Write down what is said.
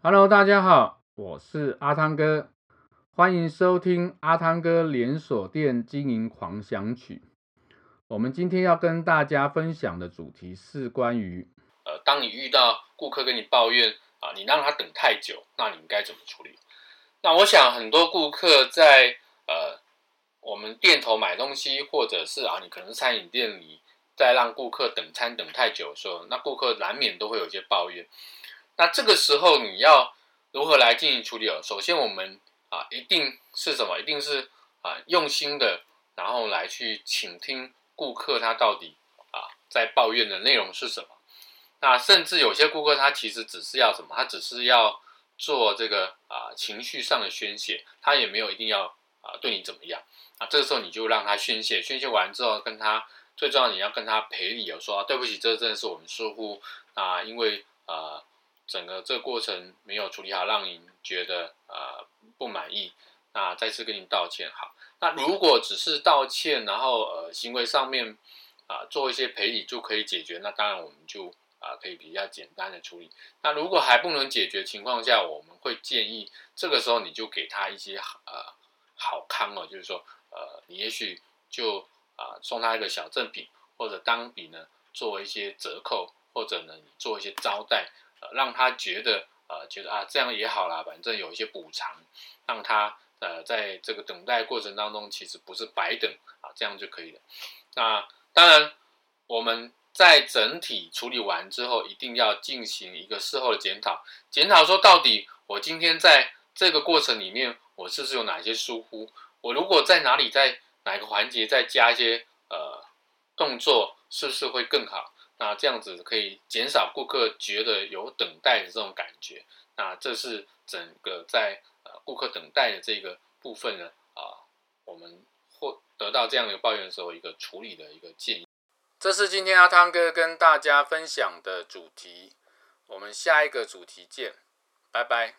Hello，大家好，我是阿汤哥，欢迎收听阿汤哥连锁店经营狂想曲。我们今天要跟大家分享的主题是关于，呃，当你遇到顾客跟你抱怨啊，你让他等太久，那你应该怎么处理？那我想很多顾客在呃我们店头买东西，或者是啊，你可能餐饮店里在让顾客等餐等太久的时候，那顾客难免都会有一些抱怨。那这个时候你要如何来进行处理哦？首先，我们啊一定是什么？一定是啊用心的，然后来去倾听顾客他到底啊在抱怨的内容是什么。那甚至有些顾客他其实只是要什么？他只是要做这个啊情绪上的宣泄，他也没有一定要啊对你怎么样。啊，这个时候你就让他宣泄，宣泄完之后跟他最重要你要跟他赔礼，有说对不起，这真的是我们疏忽啊，因为啊。整个这个过程没有处理好，让您觉得呃不满意，那再次跟您道歉。好，那如果只是道歉，然后呃行为上面啊、做一些赔礼就可以解决，那当然我们就啊、可以比较简单的处理。那如果还不能解决情况下，我们会建议这个时候你就给他一些呃好康哦，就是说呃你也许就啊、送他一个小赠品，或者当笔呢做一些折扣，或者呢你做一些招待。呃，让他觉得，呃，觉得啊，这样也好啦，反正有一些补偿，让他呃，在这个等待过程当中，其实不是白等啊，这样就可以了。那当然，我们在整体处理完之后，一定要进行一个事后的检讨，检讨说到底，我今天在这个过程里面，我是不是有哪些疏忽？我如果在哪里，在哪个环节再加一些呃动作，是不是会更好？那这样子可以减少顾客觉得有等待的这种感觉。那这是整个在呃顾客等待的这个部分呢啊，我们获得到这样的抱怨的时候，一个处理的一个建议。这是今天阿汤哥跟大家分享的主题。我们下一个主题见，拜拜。